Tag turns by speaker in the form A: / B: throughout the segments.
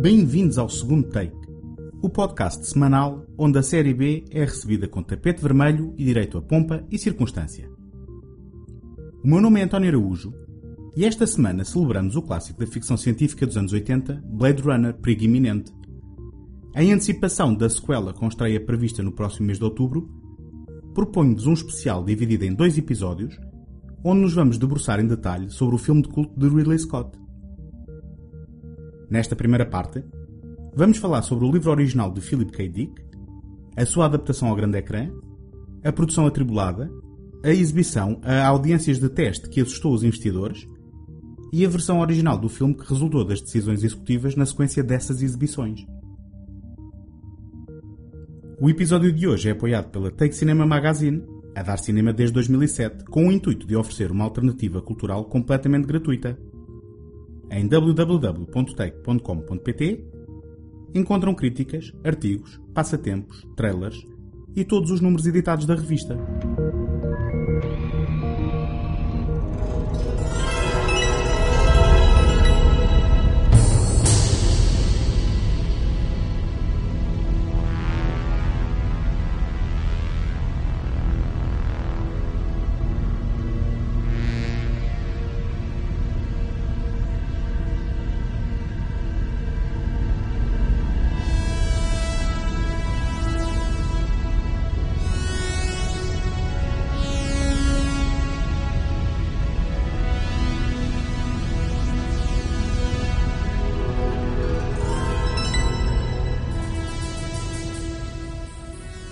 A: Bem-vindos ao segundo take, o podcast semanal onde a série B é recebida com tapete vermelho e direito a pompa e circunstância. O meu nome é António Araújo e esta semana celebramos o clássico da ficção científica dos anos 80, Blade Runner Perigo Iminente. Em antecipação da sequela com estreia prevista no próximo mês de outubro, proponho-vos um especial dividido em dois episódios, onde nos vamos debruçar em detalhe sobre o filme de culto de Ridley Scott. Nesta primeira parte, vamos falar sobre o livro original de Philip K. Dick, a sua adaptação ao grande ecrã, a produção atribulada, a exibição a audiências de teste que assustou os investidores e a versão original do filme que resultou das decisões executivas na sequência dessas exibições. O episódio de hoje é apoiado pela Take Cinema Magazine, a dar cinema desde 2007, com o intuito de oferecer uma alternativa cultural completamente gratuita. Em www.take.com.pt encontram críticas, artigos, passatempos, trailers e todos os números editados da revista.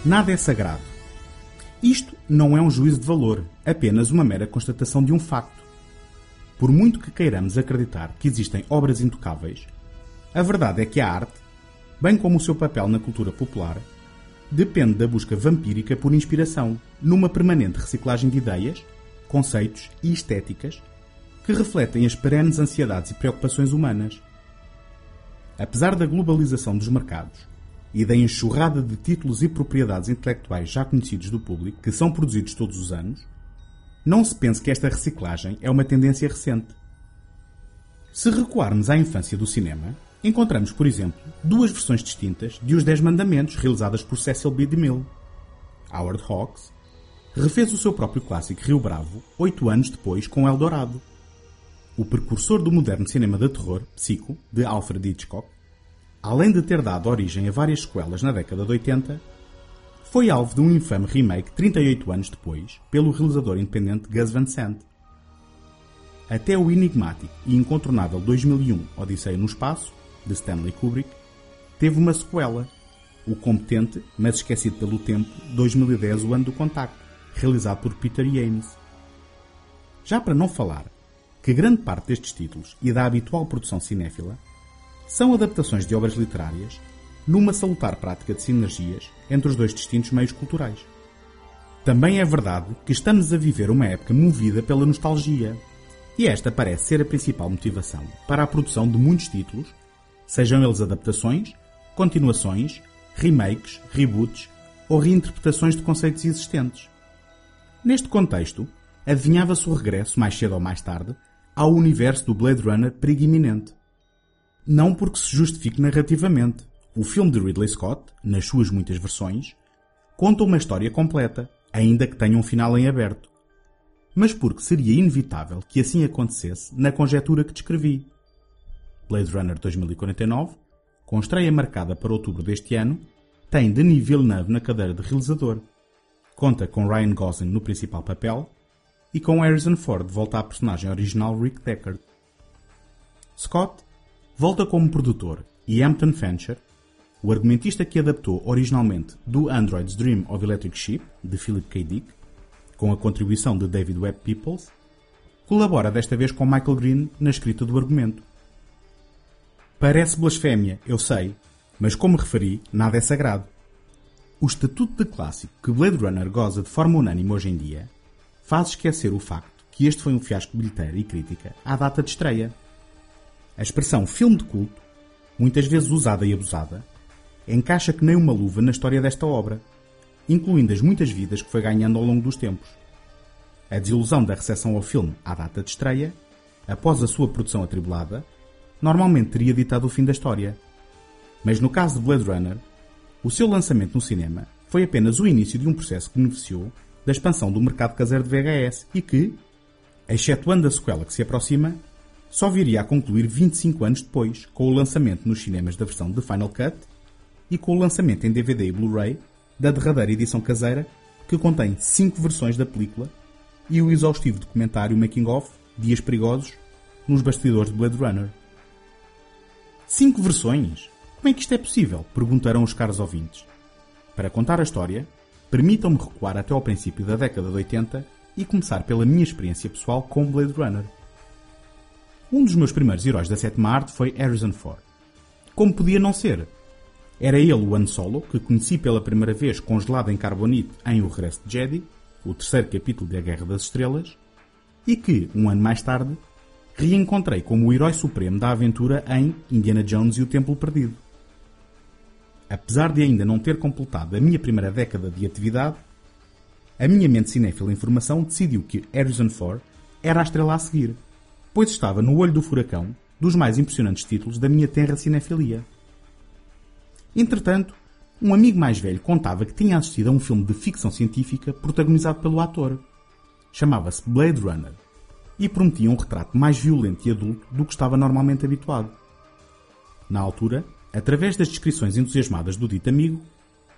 A: Nada é sagrado. Isto não é um juízo de valor, apenas uma mera constatação de um facto. Por muito que queiramos acreditar que existem obras intocáveis, a verdade é que a arte, bem como o seu papel na cultura popular, depende da busca vampírica por inspiração, numa permanente reciclagem de ideias, conceitos e estéticas que refletem as perenes ansiedades e preocupações humanas. Apesar da globalização dos mercados, e da enxurrada de títulos e propriedades intelectuais já conhecidos do público, que são produzidos todos os anos, não se pense que esta reciclagem é uma tendência recente. Se recuarmos à infância do cinema, encontramos, por exemplo, duas versões distintas de Os Dez Mandamentos realizadas por Cecil B. DeMille. Howard Hawks refez o seu próprio clássico Rio Bravo oito anos depois com Eldorado. O precursor do moderno cinema de terror, Psycho, de Alfred Hitchcock, além de ter dado origem a várias sequelas na década de 80, foi alvo de um infame remake 38 anos depois pelo realizador independente Gus Van Sant. Até o enigmático e incontornável 2001 Odisseia no Espaço, de Stanley Kubrick, teve uma sequela, o competente, mas esquecido pelo tempo, 2010 O Ano do Contacto, realizado por Peter James. Já para não falar que grande parte destes títulos e da habitual produção cinéfila são adaptações de obras literárias numa salutar prática de sinergias entre os dois distintos meios culturais. Também é verdade que estamos a viver uma época movida pela nostalgia, e esta parece ser a principal motivação para a produção de muitos títulos, sejam eles adaptações, continuações, remakes, reboots ou reinterpretações de conceitos existentes. Neste contexto, adivinhava-se o regresso, mais cedo ou mais tarde, ao universo do Blade Runner perigo iminente não porque se justifique narrativamente. O filme de Ridley Scott, nas suas muitas versões, conta uma história completa, ainda que tenha um final em aberto. Mas porque seria inevitável que assim acontecesse na conjetura que descrevi. Blade Runner 2049, com estreia marcada para outubro deste ano, tem Denis Villeneuve na cadeira de realizador. Conta com Ryan Gosling no principal papel e com Harrison Ford volta à personagem original Rick Deckard. Scott volta como produtor e Hampton Fancher, o argumentista que adaptou originalmente do Android's Dream of Electric Sheep, de Philip K. Dick, com a contribuição de David Webb Peoples, colabora desta vez com Michael Green na escrita do argumento. Parece blasfémia, eu sei, mas como referi, nada é sagrado. O estatuto de clássico que Blade Runner goza de forma unânime hoje em dia faz esquecer o facto que este foi um fiasco bilheteiro e crítica à data de estreia. A expressão filme de culto, muitas vezes usada e abusada, encaixa que nem uma luva na história desta obra, incluindo as muitas vidas que foi ganhando ao longo dos tempos. A desilusão da recepção ao filme à data de estreia, após a sua produção atribulada, normalmente teria ditado o fim da história, Mas no caso de Blade Runner, o seu lançamento no cinema foi apenas o início de um processo que beneficiou da expansão do mercado caseiro de VHS e que, excetuando a sequela que se aproxima, só viria a concluir 25 anos depois, com o lançamento nos cinemas da versão de Final Cut e com o lançamento em DVD e Blu-ray da derradeira edição caseira, que contém 5 versões da película e o exaustivo documentário Making of Dias Perigosos nos bastidores de Blade Runner. Cinco versões? Como é que isto é possível? Perguntarão os caros ouvintes. Para contar a história, permitam-me recuar até ao princípio da década de 80 e começar pela minha experiência pessoal com Blade Runner. Um dos meus primeiros heróis da sétima arte foi Harrison Ford. Como podia não ser? Era ele o Han Solo, que conheci pela primeira vez congelado em carbonite em O Regresso de Jedi, o terceiro capítulo de A Guerra das Estrelas, e que, um ano mais tarde, reencontrei como o herói supremo da aventura em Indiana Jones e o Templo Perdido. Apesar de ainda não ter completado a minha primeira década de atividade, a minha mente cinéfila em formação decidiu que Harrison Ford era a estrela a seguir, pois estava no olho do furacão dos mais impressionantes títulos da minha terra cinefilia. Entretanto, um amigo mais velho contava que tinha assistido a um filme de ficção científica protagonizado pelo ator. Chamava-se Blade Runner e prometia um retrato mais violento e adulto do que estava normalmente habituado. Na altura, através das descrições entusiasmadas do dito amigo,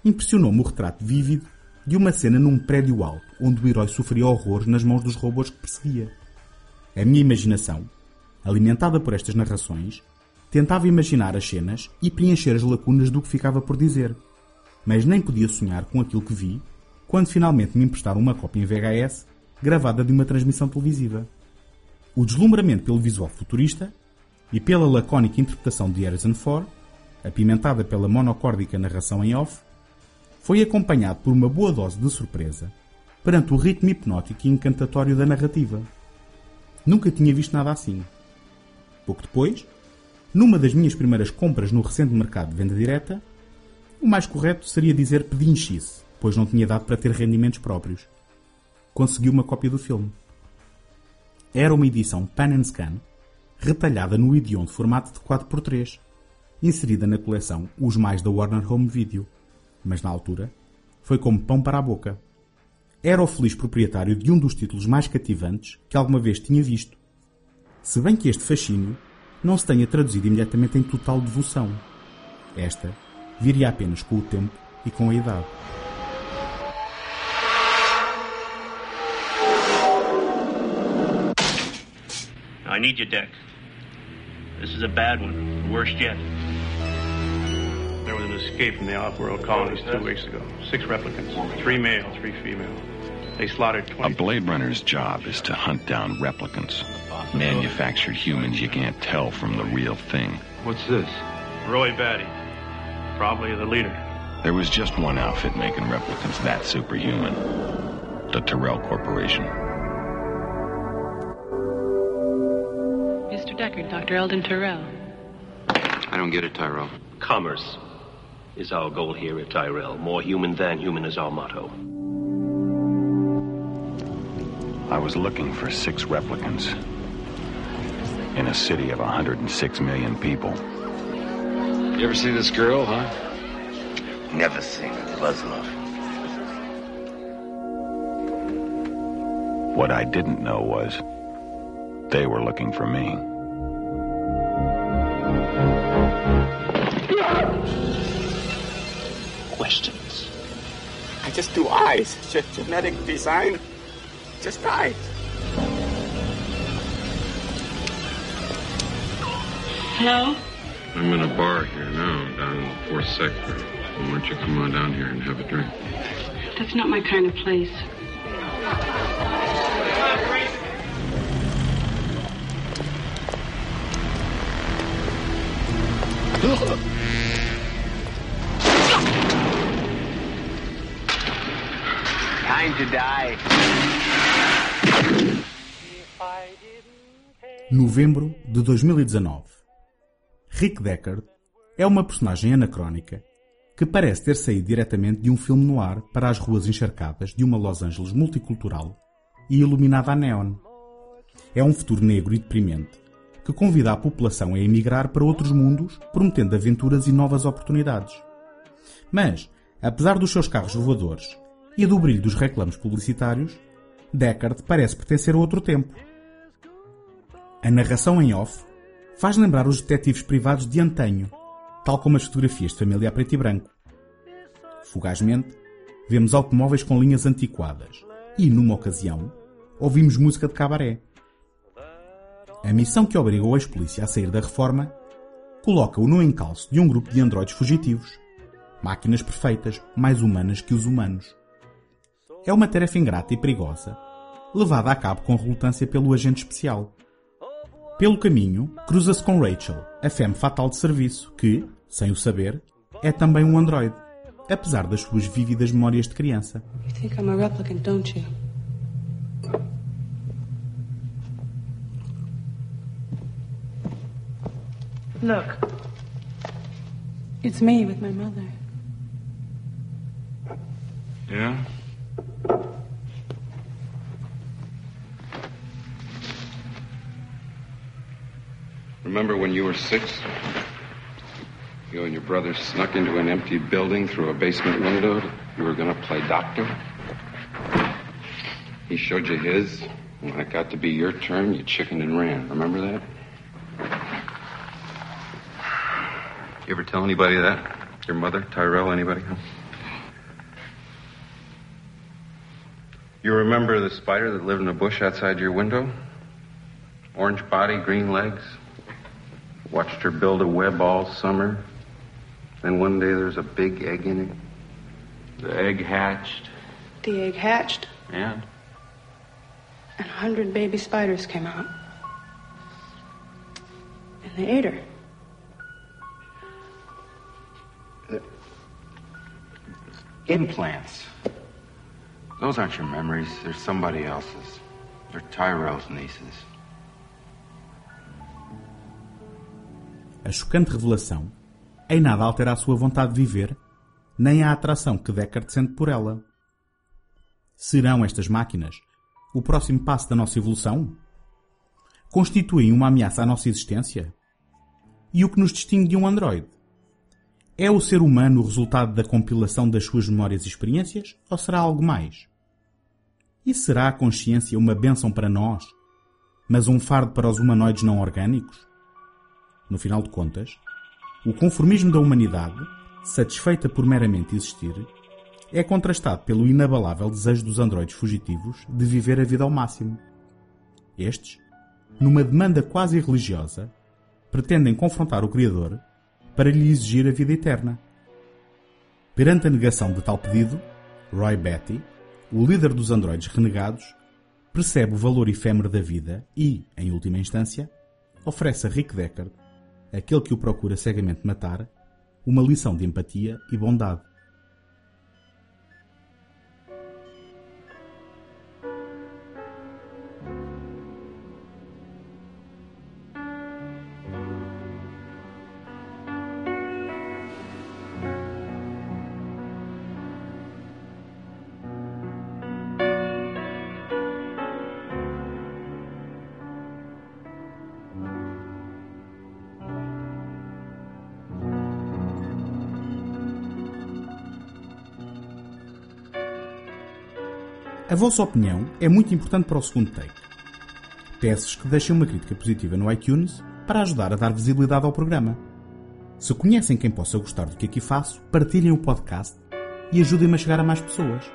A: impressionou-me o retrato vívido de uma cena num prédio alto, onde o herói sofria horrores nas mãos dos robôs que perseguia. A minha imaginação, alimentada por estas narrações, tentava imaginar as cenas e preencher as lacunas do que ficava por dizer, mas nem podia sonhar com aquilo que vi quando finalmente me emprestaram uma cópia em VHS gravada de uma transmissão televisiva. O deslumbramento pelo visual futurista e pela lacónica interpretação de Harrison Ford, apimentada pela monocórdica narração em off, foi acompanhado por uma boa dose de surpresa perante o ritmo hipnótico e encantatório da narrativa. Nunca tinha visto nada assim. Pouco depois, numa das minhas primeiras compras no recente mercado de venda direta, o mais correto seria dizer pedinchice, pois não tinha dado para ter rendimentos próprios. Consegui uma cópia do filme era uma edição Pan and Scan, retalhada no de formato de 4x3, inserida na coleção Os Mais da Warner Home Video, mas na altura foi como pão para a boca. Era o feliz proprietário de um dos títulos mais cativantes que alguma vez tinha visto. Se bem que este fascínio não se tenha traduzido imediatamente em total devoção. Esta viria apenas com o tempo e com a idade.
B: I need your deck. This is a bad one. Worst yet.
C: There was an escape from the off-world colonies two weeks ago. Six replicants. Three male, three female. They slaughtered 20...
D: A Blade Runner's job is to hunt down replicants. Manufactured humans you can't tell from the real thing.
C: What's this? Roy Batty. Probably the leader.
D: There was just one outfit making replicants that superhuman. The Tyrell Corporation.
E: Mr. Deckard, Dr. Eldon Tyrell.
F: I don't get it, Tyrell.
B: Commerce is our goal here at Tyrell. More human than human is our motto.
D: I was looking for six replicants in a city of 106 million people.
F: You ever see this girl, huh?
G: Never seen a Muslim.
D: What I didn't know was they were looking for me.
B: Questions.
H: I just do eyes. Ge- genetic design. Just eyes.
E: Hello?
I: I'm in a bar here now, down in the fourth sector. Why don't you come on down here and have a drink?
E: That's not my kind of place.
A: Novembro de 2019. Rick Deckard é uma personagem anacrónica que parece ter saído diretamente de um filme no ar para as ruas encharcadas de uma Los Angeles multicultural e iluminada a neon. É um futuro negro e deprimente que convida a população a emigrar para outros mundos, prometendo aventuras e novas oportunidades. Mas, apesar dos seus carros voadores e do brilho dos reclames publicitários, Deckard parece pertencer a outro tempo. A narração em off faz lembrar os detetives privados de antanho, tal como as fotografias de família a preto e branco. Fugazmente, vemos automóveis com linhas antiquadas e, numa ocasião, ouvimos música de cabaré. A missão que obrigou a ex-polícia a sair da reforma coloca-o no encalço de um grupo de androides fugitivos, máquinas perfeitas, mais humanas que os humanos. É uma tarefa ingrata e perigosa, levada a cabo com relutância pelo agente especial. Pelo caminho, cruza-se com Rachel, a femme fatal de serviço, que, sem o saber, é também um androide, apesar das suas vívidas memórias de criança.
E: You think I'm a replicant, don't you? Look. It's me with my mother.
F: Yeah? Remember when you were six? You and your brother snuck into an empty building through a basement window. You were going to play doctor. He showed you his. When it got to be your turn, you chickened and ran. Remember that? You ever tell anybody that? Your mother, Tyrell, anybody? You remember the spider that lived in a bush outside your window? Orange body, green legs. Watched her build a web all summer. Then one day there's a big egg in it. The egg hatched.
E: The egg hatched,
F: And?
E: and a hundred baby spiders came out. And they ate her.
F: Implants. Those aren't your memories. They're somebody else's. They're Tyrell's nieces.
A: A chocante revelação em nada altera a sua vontade de viver, nem a atração que Deckard sente por ela. Serão estas máquinas o próximo passo da nossa evolução? Constituem uma ameaça à nossa existência? E o que nos distingue de um androide? É o ser humano o resultado da compilação das suas memórias e experiências, ou será algo mais? E será a consciência uma bênção para nós, mas um fardo para os humanoides não orgânicos? No final de contas, o conformismo da humanidade, satisfeita por meramente existir, é contrastado pelo inabalável desejo dos androides fugitivos de viver a vida ao máximo. Estes, numa demanda quase religiosa, pretendem confrontar o Criador para lhe exigir a vida eterna. Perante a negação de tal pedido, Roy Batty, o líder dos androides renegados, percebe o valor efêmero da vida e, em última instância, oferece a Rick Deckard, aquele que o procura cegamente matar, uma lição de empatia e bondade. A vossa opinião é muito importante para o segundo take. Peço-vos que deixem uma crítica positiva no iTunes para ajudar a dar visibilidade ao programa. Se conhecem quem possa gostar do que aqui faço, partilhem o podcast e ajudem-me a chegar a mais pessoas.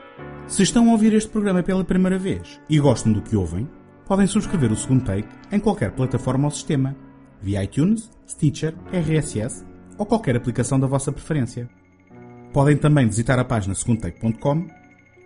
A: Se estão a ouvir este programa pela primeira vez e gostam do que ouvem, podem subscrever o segundo take em qualquer plataforma ou sistema, via iTunes, Stitcher, RSS ou qualquer aplicação da vossa preferência. Podem também visitar a página segundotake.com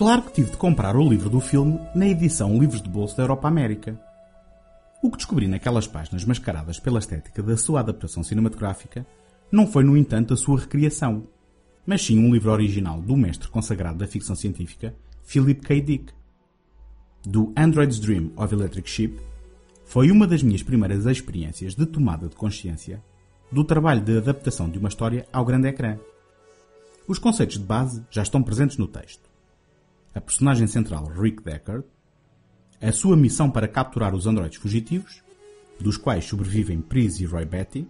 A: Claro que tive de comprar o livro do filme na edição Livros de Bolso da Europa América. O que descobri naquelas páginas mascaradas pela estética da sua adaptação cinematográfica não foi, no entanto, a sua recriação, mas sim um livro original do mestre consagrado da ficção científica, Philip K. Dick. Do Android's Dream of Electric Sheep, foi uma das minhas primeiras experiências de tomada de consciência do trabalho de adaptação de uma história ao grande ecrã. Os conceitos de base já estão presentes no texto. A personagem central, Rick Deckard, a sua missão para capturar os androides fugitivos, dos quais sobrevivem Pris e Roy Betty,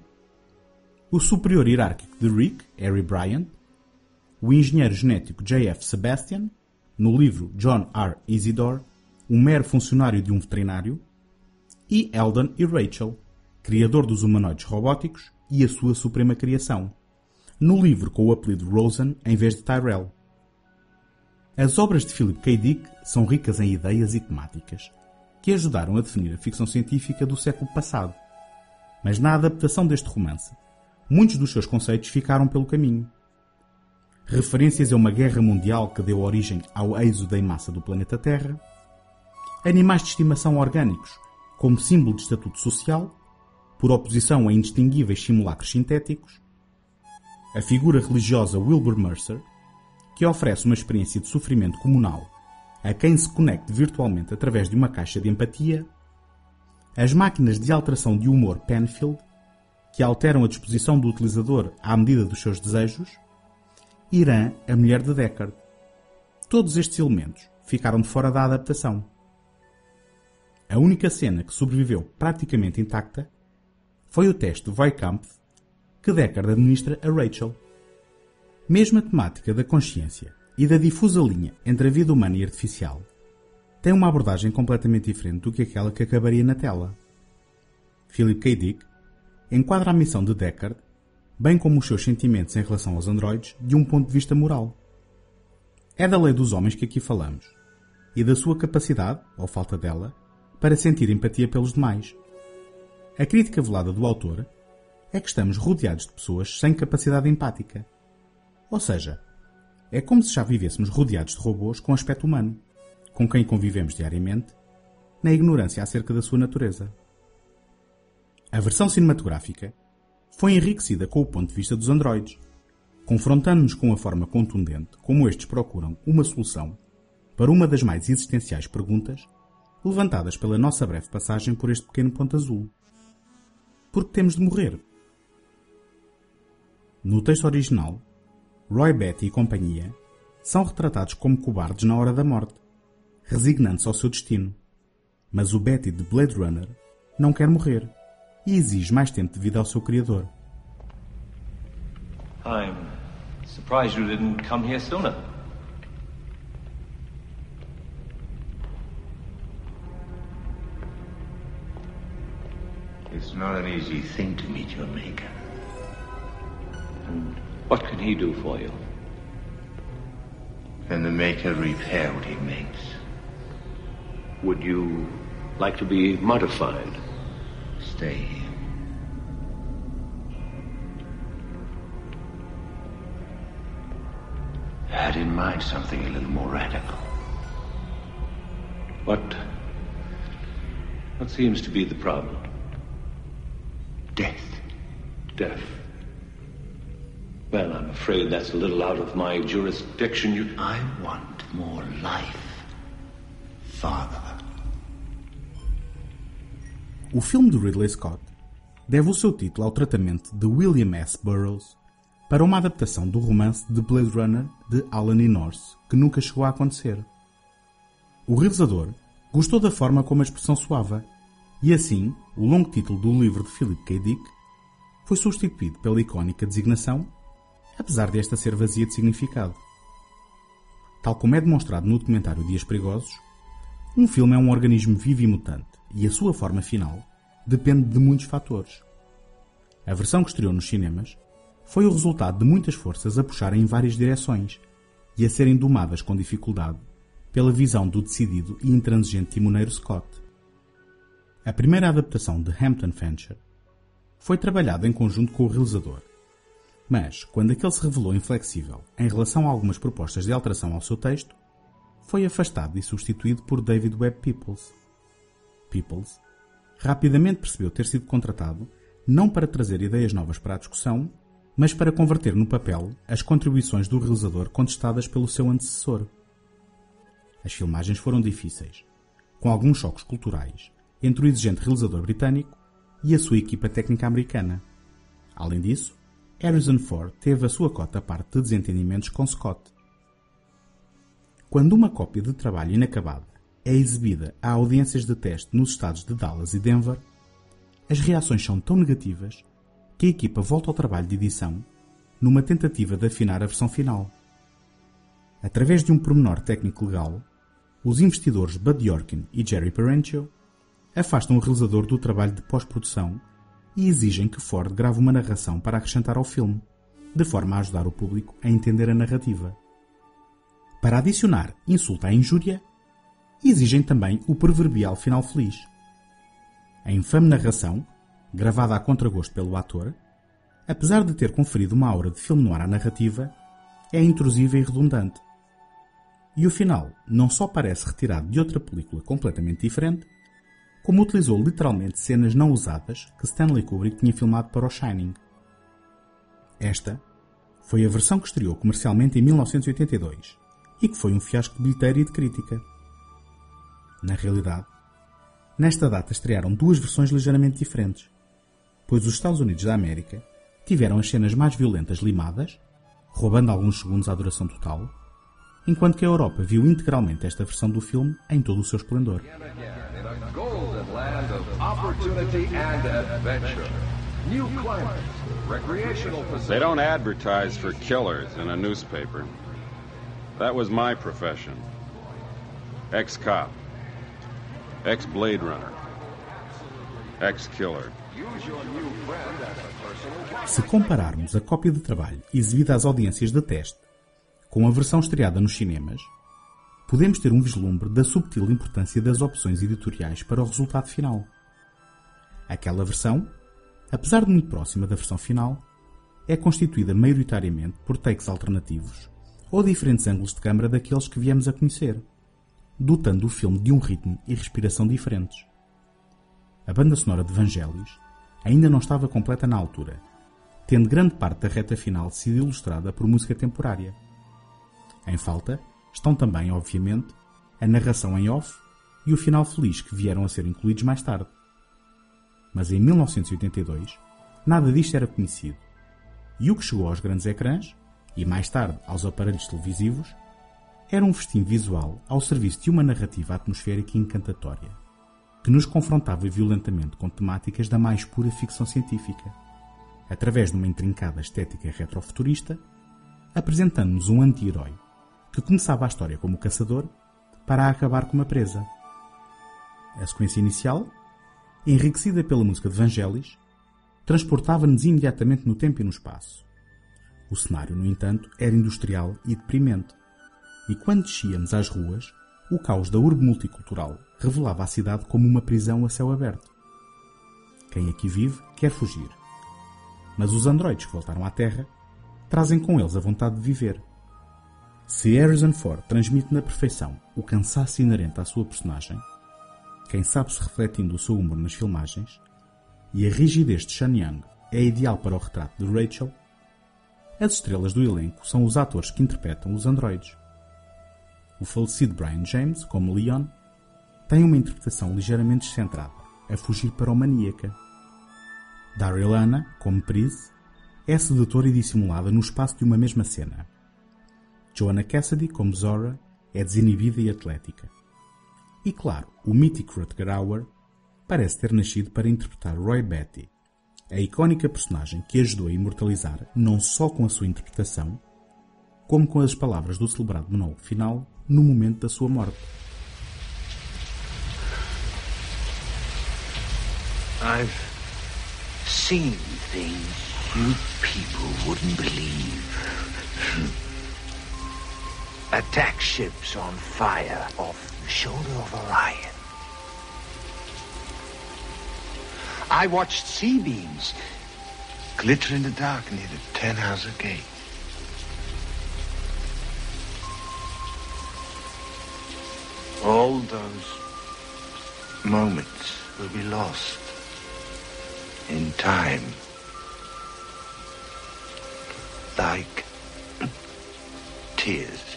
A: o superior hierárquico de Rick, Harry Bryant, o engenheiro genético J.F. Sebastian, no livro John R. Isidore, um mero funcionário de um veterinário, e Eldon e Rachel, criador dos humanoides robóticos e a sua suprema criação, no livro com o apelido Rosen em vez de Tyrell. As obras de Philip K. Dick são ricas em ideias e temáticas que ajudaram a definir a ficção científica do século passado. Mas na adaptação deste romance, muitos dos seus conceitos ficaram pelo caminho. Referências a uma guerra mundial que deu origem ao êxodo em massa do planeta Terra, animais de estimação orgânicos como símbolo de estatuto social, por oposição a indistinguíveis simulacros sintéticos, a figura religiosa Wilbur Mercer, que oferece uma experiência de sofrimento comunal a quem se conecte virtualmente através de uma caixa de empatia, as máquinas de alteração de humor Penfield, que alteram a disposição do utilizador à medida dos seus desejos, Irã, a mulher de Deckard. Todos estes elementos ficaram de fora da adaptação. A única cena que sobreviveu praticamente intacta foi o teste de Weikampf que Deckard administra a Rachel. Mesmo a temática da consciência e da difusa linha entre a vida humana e artificial tem uma abordagem completamente diferente do que aquela que acabaria na tela. Philip K. Dick enquadra a missão de Deckard, bem como os seus sentimentos em relação aos androides, de um ponto de vista moral. É da lei dos homens que aqui falamos, e da sua capacidade, ou falta dela, para sentir empatia pelos demais. A crítica velada do autor é que estamos rodeados de pessoas sem capacidade empática. Ou seja, é como se já vivêssemos rodeados de robôs com aspecto humano, com quem convivemos diariamente, na ignorância acerca da sua natureza. A versão cinematográfica foi enriquecida com o ponto de vista dos androides, confrontando-nos com a forma contundente como estes procuram uma solução para uma das mais existenciais perguntas levantadas pela nossa breve passagem por este pequeno ponto azul. Porque temos de morrer. No texto original, Roy Betty e companhia são retratados como cobardes na hora da morte, resignando-se ao seu destino. Mas o Betty de Blade Runner não quer morrer e exige mais tempo de vida ao seu criador.
B: I'm surprised you didn't come here sooner.
G: It's not an easy thing to meet your maker.
B: And what can he do for you?
G: Can the maker repair what he makes?
B: Would you like to be modified?
G: Stay here. I had in mind something a little more radical.
B: What. What seems to be the problem?
G: Death.
B: Death. Well, I'm afraid that's a little out of my jurisdiction. You.
G: I want more life. Father.
A: O filme de Ridley Scott deve o seu título ao tratamento de William S. Burroughs para uma adaptação do romance de Blade Runner de Alan E. Norse, que nunca chegou a acontecer. O realizador gostou da forma como a expressão soava, e assim o longo título do livro de Philip K. Dick foi substituído pela icónica designação, apesar desta ser vazia de significado. Tal como é demonstrado no documentário Dias Perigosos, um filme é um organismo vivo e mutante, e a sua forma final depende de muitos fatores. A versão que estreou nos cinemas foi o resultado de muitas forças a puxarem em várias direções e a serem domadas com dificuldade pela visão do decidido e intransigente timoneiro Scott. A primeira adaptação de Hampton Fancher foi trabalhada em conjunto com o realizador, mas quando aquele se revelou inflexível em relação a algumas propostas de alteração ao seu texto, foi afastado e substituído por David Webb Peoples. Peoples rapidamente percebeu ter sido contratado não para trazer ideias novas para a discussão, mas para converter no papel as contribuições do realizador contestadas pelo seu antecessor. As filmagens foram difíceis, com alguns choques culturais entre o exigente realizador britânico e a sua equipa técnica americana. Além disso, Harrison Ford teve a sua cota parte de desentendimentos com Scott. Quando uma cópia de trabalho inacabada é exibida a audiências de teste nos estados de Dallas e Denver, as reações são tão negativas que a equipa volta ao trabalho de edição numa tentativa de afinar a versão final. Através de um pormenor técnico legal, os investidores Bud Yorkin e Jerry Parenchio afastam o realizador do trabalho de pós-produção e exigem que Ford grave uma narração para acrescentar ao filme, de forma a ajudar o público a entender a narrativa. Para adicionar insulto à injúria, exigem também o proverbial final feliz. A infame narração, gravada a contragosto pelo ator, apesar de ter conferido uma aura de filme noir à narrativa, é intrusiva e redundante. E o final não só parece retirado de outra película completamente diferente, como utilizou literalmente cenas não usadas que Stanley Kubrick tinha filmado para o Shining. Esta foi a versão que estreou comercialmente em 1982 e que foi um fiasco de bilheteira e de crítica. Na realidade, nesta data estrearam duas versões ligeiramente diferentes, pois os Estados Unidos da América tiveram as cenas mais violentas limadas, roubando alguns segundos à duração total, enquanto que a Europa viu integralmente esta versão do filme em todo o seu esplendor.
I: They don't advertise for killers in a newspaper. That was my profession. Ex-cop. Ex-Blade Runner. Ex-killer.
A: Se compararmos a cópia de trabalho exibida às audiências de teste com a versão estreada nos cinemas, podemos ter um vislumbre da subtil importância das opções editoriais para o resultado final. Aquela versão, apesar de muito próxima da versão final, é constituída maioritariamente por takes alternativos ou diferentes ângulos de câmara daqueles que viemos a conhecer, dotando o filme de um ritmo e respiração diferentes. A banda sonora de Vangelis ainda não estava completa na altura, tendo grande parte da reta final sido ilustrada por música temporária. Em falta estão também, obviamente, a narração em off e o final feliz que vieram a ser incluídos mais tarde. Mas em 1982, nada disto era conhecido, e o que chegou aos grandes ecrãs, e mais tarde aos aparelhos televisivos, era um festim visual ao serviço de uma narrativa atmosférica e encantatória, que nos confrontava violentamente com temáticas da mais pura ficção científica, através de uma intrincada estética retrofuturista, apresentando-nos um anti-herói que começava a história como caçador para acabar como a presa. A sequência inicial, enriquecida pela música de Vangelis, transportava-nos imediatamente no tempo e no espaço. O cenário, no entanto, era industrial e deprimente, e quando descíamos às ruas, o caos da urbe multicultural revelava a cidade como uma prisão a céu aberto. Quem aqui vive quer fugir. Mas os androides que voltaram à Terra trazem com eles a vontade de viver. Se Harrison Ford transmite na perfeição o cansaço inerente à sua personagem, quem sabe se refletindo o seu humor nas filmagens, e a rigidez de Sean Young é ideal para o retrato de Rachel, as estrelas do elenco são os atores que interpretam os androides. O falecido Brian James, como Leon, tem uma interpretação ligeiramente descentrada, a fugir para o maníaca. Daryl Anna, como Prise, é sedutora e dissimulada no espaço de uma mesma cena. Joanna Cassidy, como Zora, é desinibida e atlética. E claro, o mítico Rutger Hauer parece ter nascido para interpretar Roy Betty, a icónica personagem que ajudou a imortalizar não só com a sua interpretação, como com as palavras do celebrado monólogo final no momento da sua morte.
G: I've seen things you people wouldn't believe. Attack ships on fire off the shoulder of Orion. I watched sea beams glitter in the dark near the Tannhauser Gate. All those moments will be lost in time. Like tears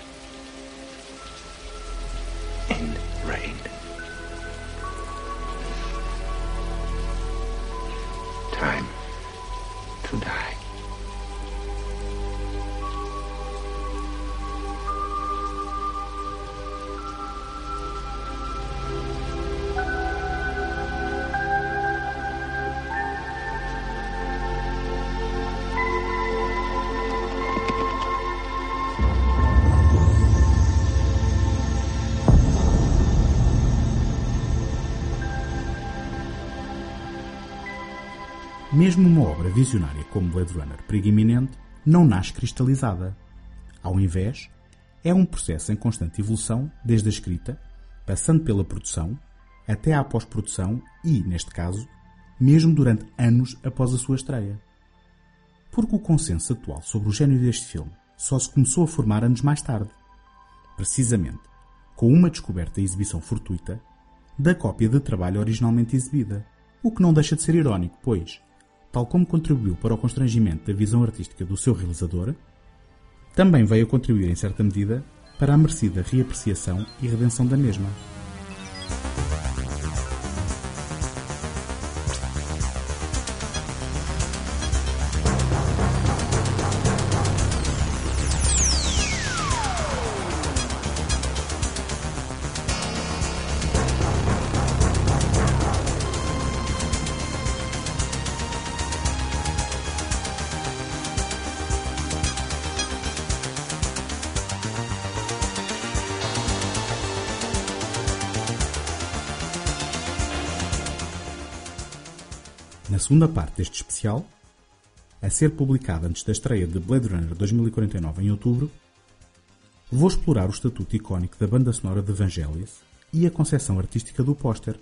A: Mesmo uma obra visionária como Blade Runner Perigo Iminente não nasce cristalizada. Ao invés, é um processo em constante evolução desde a escrita, passando pela produção, até à pós-produção e, neste caso, mesmo durante anos após a sua estreia. Porque o consenso atual sobre o gênio deste filme só se começou a formar anos mais tarde. Precisamente, com uma descoberta e exibição fortuita da cópia de trabalho originalmente exibida. O que não deixa de ser irónico, pois, tal como contribuiu para o constrangimento da visão artística do seu realizador, também veio contribuir em certa medida para a merecida reapreciação e redenção da mesma. Segunda parte deste especial, a ser publicada antes da estreia de Blade Runner 2049 em outubro, vou explorar o estatuto icónico da banda sonora de Vangelis e a concepção artística do póster,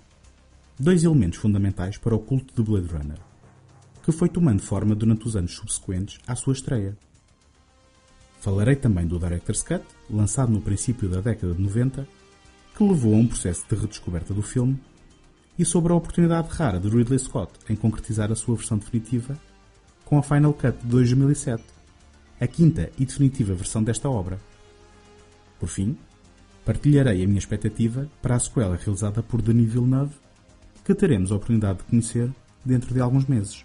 A: dois elementos fundamentais para o culto de Blade Runner, que foi tomando forma durante os anos subsequentes à sua estreia. Falarei também do Director's Cut, lançado no princípio da década de 90, que levou a um processo de redescoberta do filme e sobre a oportunidade rara de Ridley Scott em concretizar a sua versão definitiva com a Final Cut de 2007, a quinta e definitiva versão desta obra. Por fim, partilharei a minha expectativa para a sequela realizada por Denis Villeneuve, que teremos a oportunidade de conhecer dentro de alguns meses.